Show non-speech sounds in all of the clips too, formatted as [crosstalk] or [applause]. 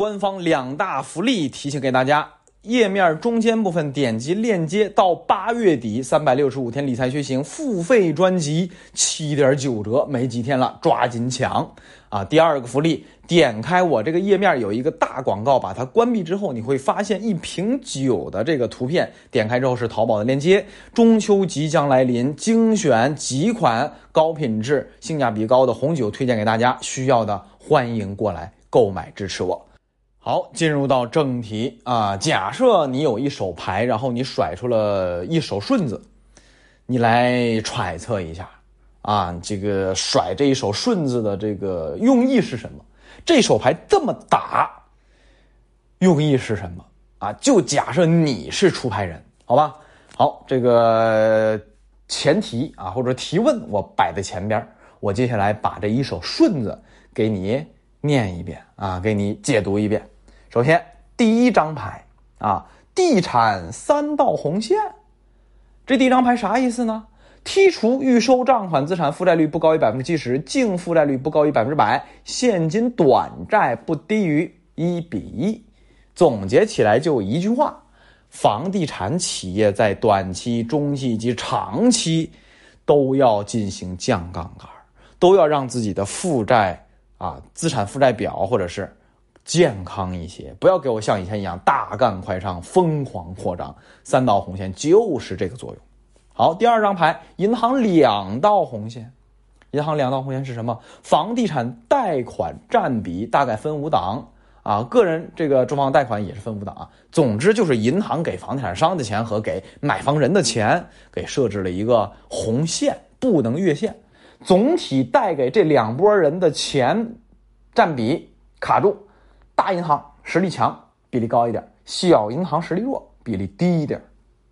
官方两大福利提醒给大家：页面中间部分点击链接到八月底三百六十五天理财学行付费专辑七点九折，没几天了，抓紧抢啊！第二个福利，点开我这个页面有一个大广告，把它关闭之后，你会发现一瓶酒的这个图片，点开之后是淘宝的链接。中秋即将来临，精选几款高品质、性价比高的红酒推荐给大家，需要的欢迎过来购买支持我。好，进入到正题啊。假设你有一手牌，然后你甩出了一手顺子，你来揣测一下啊，这个甩这一手顺子的这个用意是什么？这手牌这么打，用意是什么啊？就假设你是出牌人，好吧？好，这个前提啊，或者提问我摆在前边，我接下来把这一手顺子给你念一遍啊，给你解读一遍。首先，第一张牌啊，地产三道红线，这第一张牌啥意思呢？剔除预收账款资产负债率不高于百分之七十，净负债率不高于百分之百，现金短债不低于一比一。总结起来就一句话：房地产企业在短期、中期及长期都要进行降杠杆，都要让自己的负债啊资产负债表或者是。健康一些，不要给我像以前一样大干快上、疯狂扩张。三道红线就是这个作用。好，第二张牌，银行两道红线。银行两道红线是什么？房地产贷款占比大概分五档啊，个人这个住房贷款也是分五档啊。总之就是银行给房地产商的钱和给买房人的钱给设置了一个红线，不能越线。总体贷给这两拨人的钱占比卡住。大银行实力强，比例高一点；小银行实力弱，比例低一点。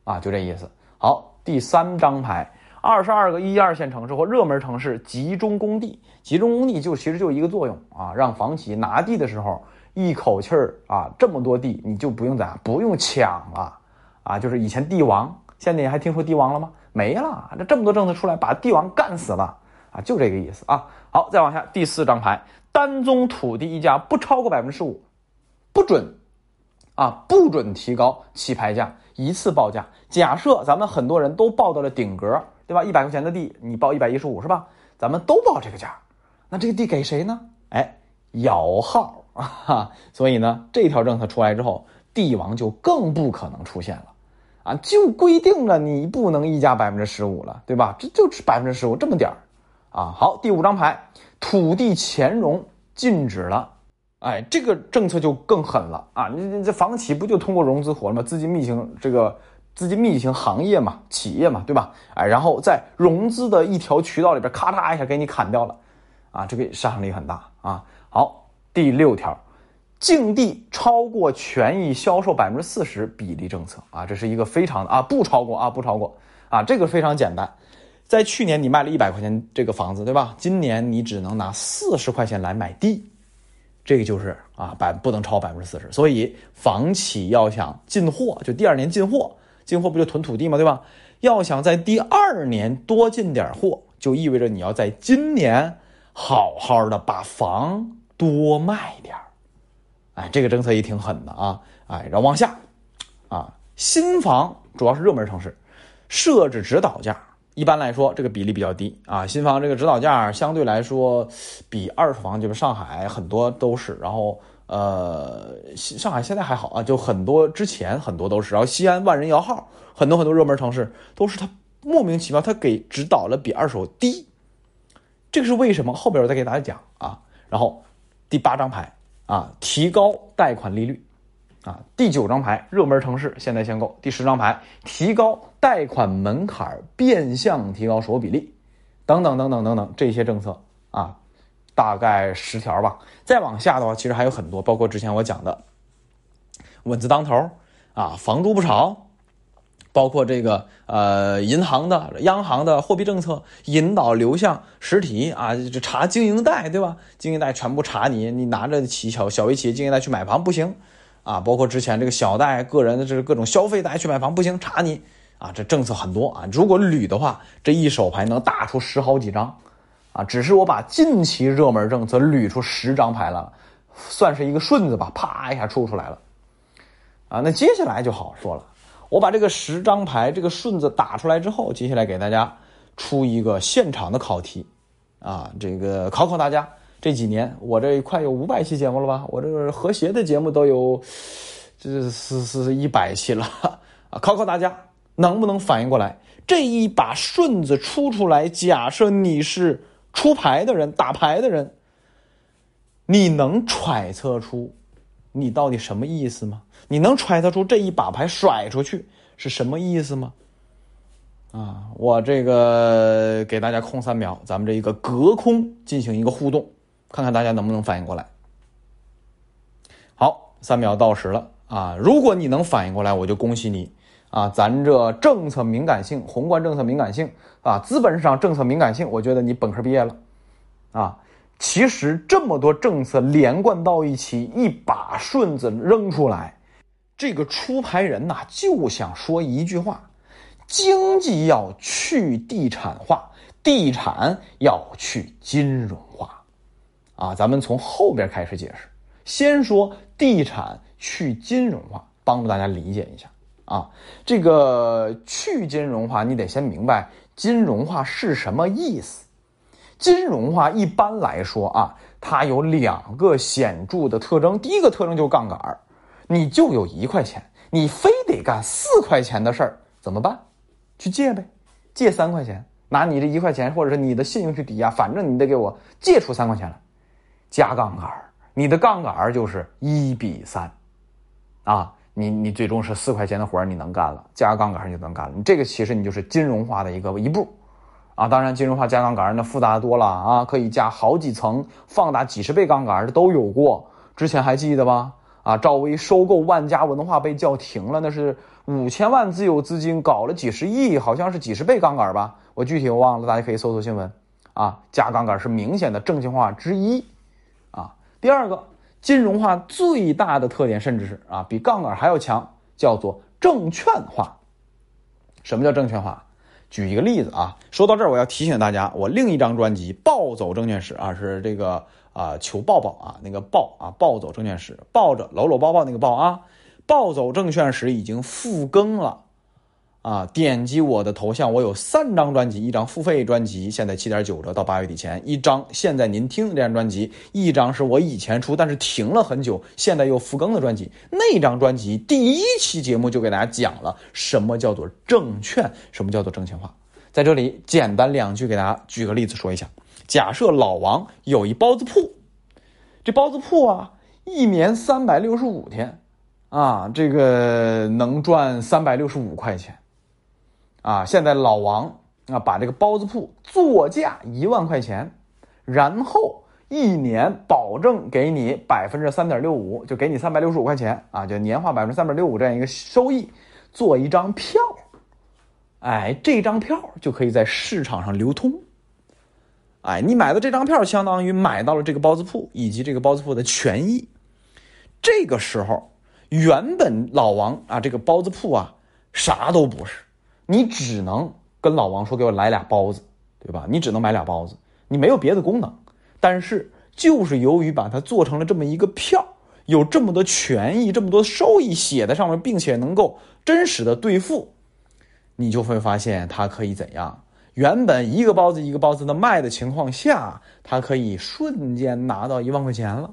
啊，就这意思。好，第三张牌，二十二个一二线城市或热门城市集中供地，集中供地就其实就一个作用啊，让房企拿地的时候一口气儿啊，这么多地你就不用咋，不用抢了啊。就是以前地王，现在你还听说地王了吗？没了，这这么多政策出来，把地王干死了啊，就这个意思啊。好，再往下，第四张牌。单宗土地溢价不超过百分之十五，不准，啊，不准提高起拍价，一次报价。假设咱们很多人都报到了顶格，对吧？一百块钱的地，你报一百一十五是吧？咱们都报这个价，那这个地给谁呢？哎，摇号啊！哈所以呢，这条政策出来之后，地王就更不可能出现了，啊，就规定了你不能溢价百分之十五了，对吧？这就是百分之十五这么点儿。啊，好，第五张牌，土地前融禁止了，哎，这个政策就更狠了啊！你你这房企不就通过融资火了吗？资金密型这个资金密型行业嘛，企业嘛，对吧？哎，然后在融资的一条渠道里边，咔嚓一下给你砍掉了，啊，这个杀伤力很大啊！好，第六条，净地超过权益销售百分之四十比例政策啊，这是一个非常的啊，不超过啊，不超过啊，这个非常简单。在去年你卖了一百块钱这个房子，对吧？今年你只能拿四十块钱来买地，这个就是啊，百不能超百分之四十。所以房企要想进货，就第二年进货，进货不就囤土地吗？对吧？要想在第二年多进点货，就意味着你要在今年好好的把房多卖点哎，这个政策也挺狠的啊！哎，然后往下，啊，新房主要是热门城市，设置指导价。一般来说，这个比例比较低啊。新房这个指导价相对来说比二手房，就是上海很多都是。然后呃，上海现在还好啊，就很多之前很多都是。然后西安万人摇号，很多很多热门城市都是它莫名其妙，它给指导了比二手低。这个是为什么？后边我再给大家讲啊。然后第八张牌啊，提高贷款利率。啊，第九张牌热门城市现在限购，第十张牌提高贷款门槛，变相提高首付比例，等等等等等等这些政策啊，大概十条吧。再往下的话，其实还有很多，包括之前我讲的稳字当头啊，房住不炒，包括这个呃银行的、央行的货币政策引导流向实体啊，就查经营贷对吧？经营贷全部查你，你拿着企小小微企业经营贷去买房不行。啊，包括之前这个小贷、个人的这各种消费贷去买房不行，查你啊！这政策很多啊，如果捋的话，这一手牌能打出十好几张，啊！只是我把近期热门政策捋出十张牌来了，算是一个顺子吧，啪一下出出来了。啊，那接下来就好说了。我把这个十张牌这个顺子打出来之后，接下来给大家出一个现场的考题，啊，这个考考大家。这几年我这快有五百期节目了吧？我这个和谐的节目都有，这是是一百期了 [laughs] 啊！考考大家能不能反应过来？这一把顺子出出来，假设你是出牌的人，打牌的人，你能揣测出你到底什么意思吗？你能揣测出这一把牌甩出去是什么意思吗？啊，我这个给大家空三秒，咱们这一个隔空进行一个互动，看看大家能不能反应过来。好，三秒到时了啊！如果你能反应过来，我就恭喜你啊！咱这政策敏感性、宏观政策敏感性啊，资本市场政策敏感性，我觉得你本科毕业了啊！其实这么多政策连贯到一起，一把顺子扔出来。这个出牌人呐，就想说一句话：经济要去地产化，地产要去金融化。啊，咱们从后边开始解释，先说地产去金融化，帮助大家理解一下啊。这个去金融化，你得先明白金融化是什么意思。金融化一般来说啊，它有两个显著的特征，第一个特征就是杠杆儿。你就有一块钱，你非得干四块钱的事儿，怎么办？去借呗，借三块钱，拿你这一块钱或者是你的信用去抵押，反正你得给我借出三块钱来，加杠杆，你的杠杆就是一比三，啊，你你最终是四块钱的活你能干了，加杠杆儿就能干了，你这个其实你就是金融化的一个一步，啊，当然金融化加杠杆那复杂多了啊，可以加好几层，放大几十倍杠杆的都有过，之前还记得吧？啊，赵薇收购万家文化被叫停了，那是五千万自有资金搞了几十亿，好像是几十倍杠杆吧？我具体我忘了，大家可以搜搜新闻。啊，加杠杆是明显的证券化之一。第二个金融化最大的特点，甚至是啊比杠杆还要强，叫做证券化。什么叫证券化？举一个例子啊，说到这儿，我要提醒大家，我另一张专辑《暴走证券史》啊，是这个。啊，求抱抱啊，那个抱啊，暴走证券史，抱着搂搂抱抱那个抱啊，暴走证券史已经复更了啊！点击我的头像，我有三张专辑，一张付费专辑，现在七点九折到八月底前；一张现在您听的这张专辑，一张是我以前出但是停了很久，现在又复更的专辑。那张专辑第一期节目就给大家讲了什么叫做证券，什么叫做证券化。在这里简单两句给大家举个例子说一下。假设老王有一包子铺，这包子铺啊，一年三百六十五天，啊，这个能赚三百六十五块钱，啊，现在老王啊，把这个包子铺作价一万块钱，然后一年保证给你百分之三点六五，就给你三百六十五块钱啊，就年化百分之三点六五这样一个收益，做一张票，哎，这张票就可以在市场上流通。哎，你买的这张票相当于买到了这个包子铺以及这个包子铺的权益。这个时候，原本老王啊，这个包子铺啊，啥都不是，你只能跟老王说给我来俩包子，对吧？你只能买俩包子，你没有别的功能。但是就是由于把它做成了这么一个票，有这么多权益、这么多收益写在上面，并且能够真实的兑付，你就会发现它可以怎样？原本一个包子一个包子的卖的情况下，他可以瞬间拿到一万块钱了，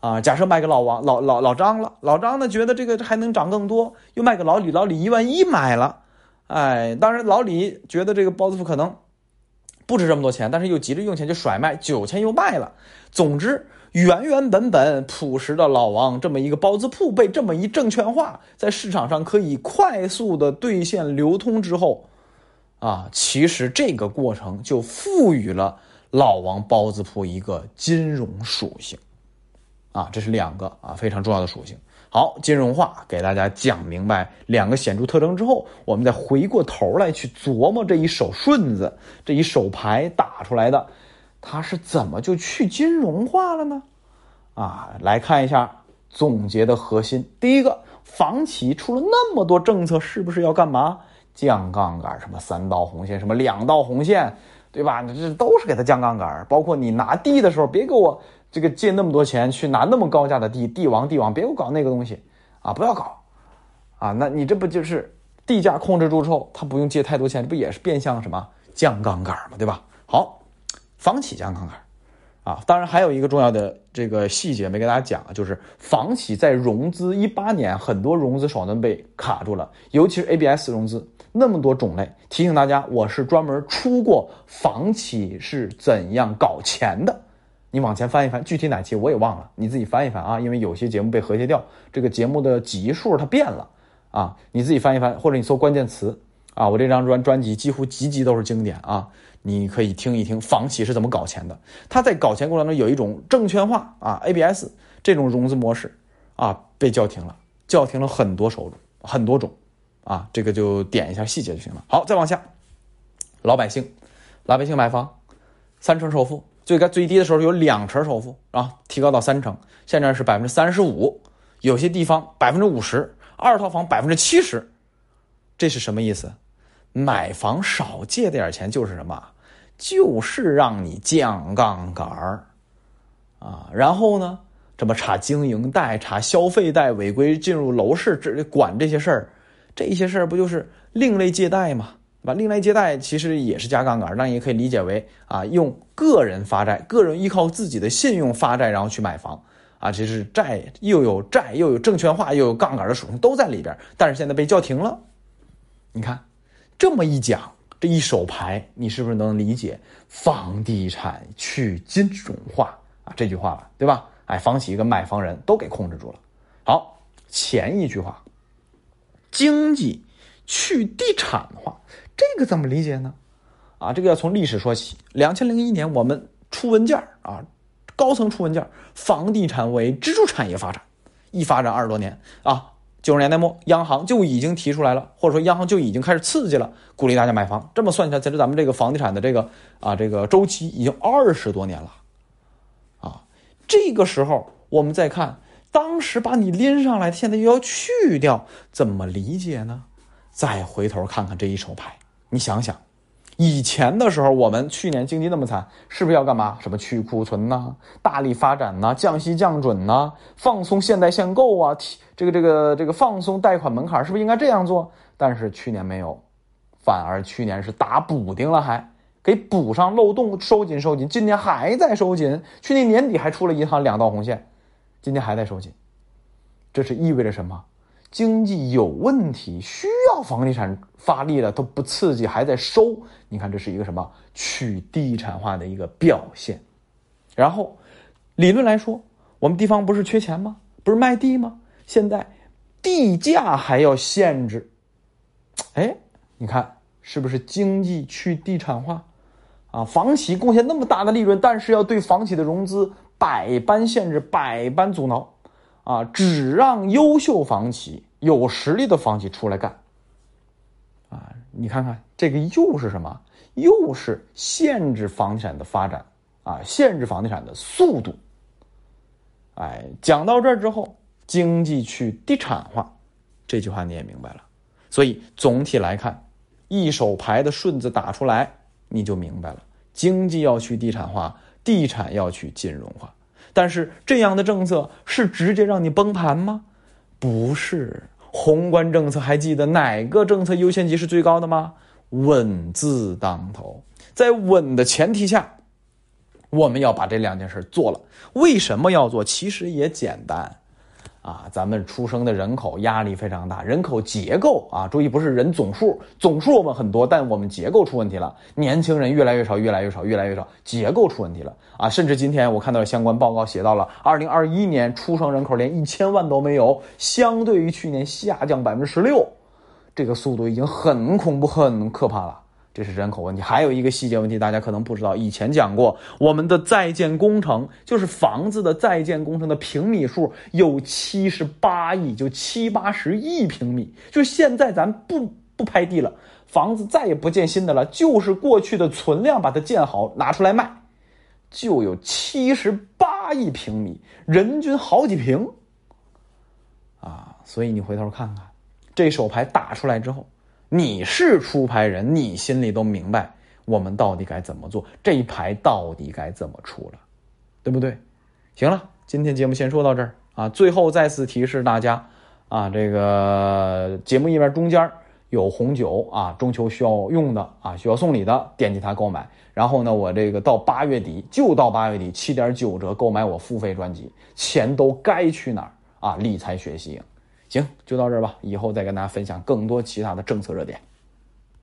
啊！假设卖给老王、老老老张了，老张呢觉得这个还能涨更多，又卖给老李，老李一万一买了，哎，当然老李觉得这个包子铺可能不值这么多钱，但是又急着用钱就甩卖，九千又卖了。总之，原原本本朴实的老王这么一个包子铺被这么一证券化，在市场上可以快速的兑现流通之后。啊，其实这个过程就赋予了老王包子铺一个金融属性，啊，这是两个啊非常重要的属性。好，金融化给大家讲明白两个显著特征之后，我们再回过头来去琢磨这一手顺子，这一手牌打出来的，它是怎么就去金融化了呢？啊，来看一下总结的核心。第一个，房企出了那么多政策，是不是要干嘛？降杠杆，什么三道红线，什么两道红线，对吧？这都是给他降杠杆。包括你拿地的时候，别给我这个借那么多钱去拿那么高价的地，帝王帝王，别给我搞那个东西啊！不要搞啊！那你这不就是地价控制住之后，他不用借太多钱，这不也是变相什么降杠杆嘛，对吧？好，房企降杠杆啊！当然还有一个重要的这个细节没给大家讲，就是房企在融资一八年很多融资手段被卡住了，尤其是 ABS 融资那么多种类。提醒大家，我是专门出过房企是怎样搞钱的。你往前翻一翻，具体哪期我也忘了，你自己翻一翻啊，因为有些节目被和谐掉，这个节目的集数它变了啊，你自己翻一翻，或者你搜关键词啊，我这张专专辑几乎集集都是经典啊，你可以听一听房企是怎么搞钱的。他在搞钱过程中有一种证券化啊，ABS 这种融资模式啊被叫停了，叫停了很多手很多种啊，这个就点一下细节就行了。好，再往下，老百姓，老百姓买房，三成首付。最高最低的时候有两成首付啊，提高到三成，现在是百分之三十五，有些地方百分之五十，二套房百分之七十，这是什么意思？买房少借点钱就是什么？就是让你降杠杆儿啊！然后呢，这么查经营贷、查消费贷违规进入楼市，这管这些事儿，这些事儿不就是另类借贷吗？对吧？另类借贷其实也是加杠杆，那也可以理解为啊，用个人发债，个人依靠自己的信用发债，然后去买房啊，这是债又有债又有证券化又有杠杆的属性都在里边，但是现在被叫停了。你看这么一讲，这一手牌，你是不是能理解房地产去金融化啊这句话了，对吧？哎，房企跟买房人都给控制住了。好，前一句话，经济去地产化。这个怎么理解呢？啊，这个要从历史说起。两千零一年，我们出文件啊，高层出文件房地产为支柱产业发展。一发展二十多年啊，九十年代末，央行就已经提出来了，或者说央行就已经开始刺激了，鼓励大家买房。这么算起来，其实咱们这个房地产的这个啊，这个周期已经二十多年了。啊，这个时候我们再看，当时把你拎上来，现在又要去掉，怎么理解呢？再回头看看这一手牌。你想想，以前的时候，我们去年经济那么惨，是不是要干嘛？什么去库存呐，大力发展呐，降息降准呐，放松限贷限购啊，这个这个这个放松贷款门槛，是不是应该这样做？但是去年没有，反而去年是打补丁了，还给补上漏洞，收紧收紧。今年还在收紧，去年年底还出了银行两道红线，今年还在收紧，这是意味着什么？经济有问题，需要房地产发力了，都不刺激，还在收。你看，这是一个什么去地产化的一个表现。然后，理论来说，我们地方不是缺钱吗？不是卖地吗？现在地价还要限制，哎，你看是不是经济去地产化？啊，房企贡献那么大的利润，但是要对房企的融资百般限制，百般阻挠。啊，只让优秀房企、有实力的房企出来干。啊，你看看这个又是什么？又是限制房地产的发展啊，限制房地产的速度。哎，讲到这儿之后，经济去地产化，这句话你也明白了。所以总体来看，一手牌的顺子打出来，你就明白了：经济要去地产化，地产要去金融化。但是这样的政策是直接让你崩盘吗？不是，宏观政策还记得哪个政策优先级是最高的吗？稳字当头，在稳的前提下，我们要把这两件事做了。为什么要做？其实也简单。啊，咱们出生的人口压力非常大，人口结构啊，注意不是人总数，总数我们很多，但我们结构出问题了，年轻人越来越少，越来越少，越来越少，结构出问题了啊！甚至今天我看到相关报告写到了，二零二一年出生人口连一千万都没有，相对于去年下降百分之十六，这个速度已经很恐怖、很可怕了。这是人口问题，还有一个细节问题，大家可能不知道。以前讲过，我们的在建工程就是房子的在建工程的平米数有七十八亿，就七八十亿平米。就现在咱不不拍地了，房子再也不建新的了，就是过去的存量把它建好拿出来卖，就有七十八亿平米，人均好几平。啊，所以你回头看看，这手牌打出来之后。你是出牌人，你心里都明白我们到底该怎么做，这一牌到底该怎么出了，对不对？行了，今天节目先说到这儿啊。最后再次提示大家啊，这个节目页面中间有红酒啊，中秋需要用的啊，需要送礼的，点击它购买。然后呢，我这个到八月底就到八月底，七点九折购买我付费专辑，钱都该去哪儿啊？理财学习，行，就到这儿吧，以后再跟大家分享更多其他的政策热点。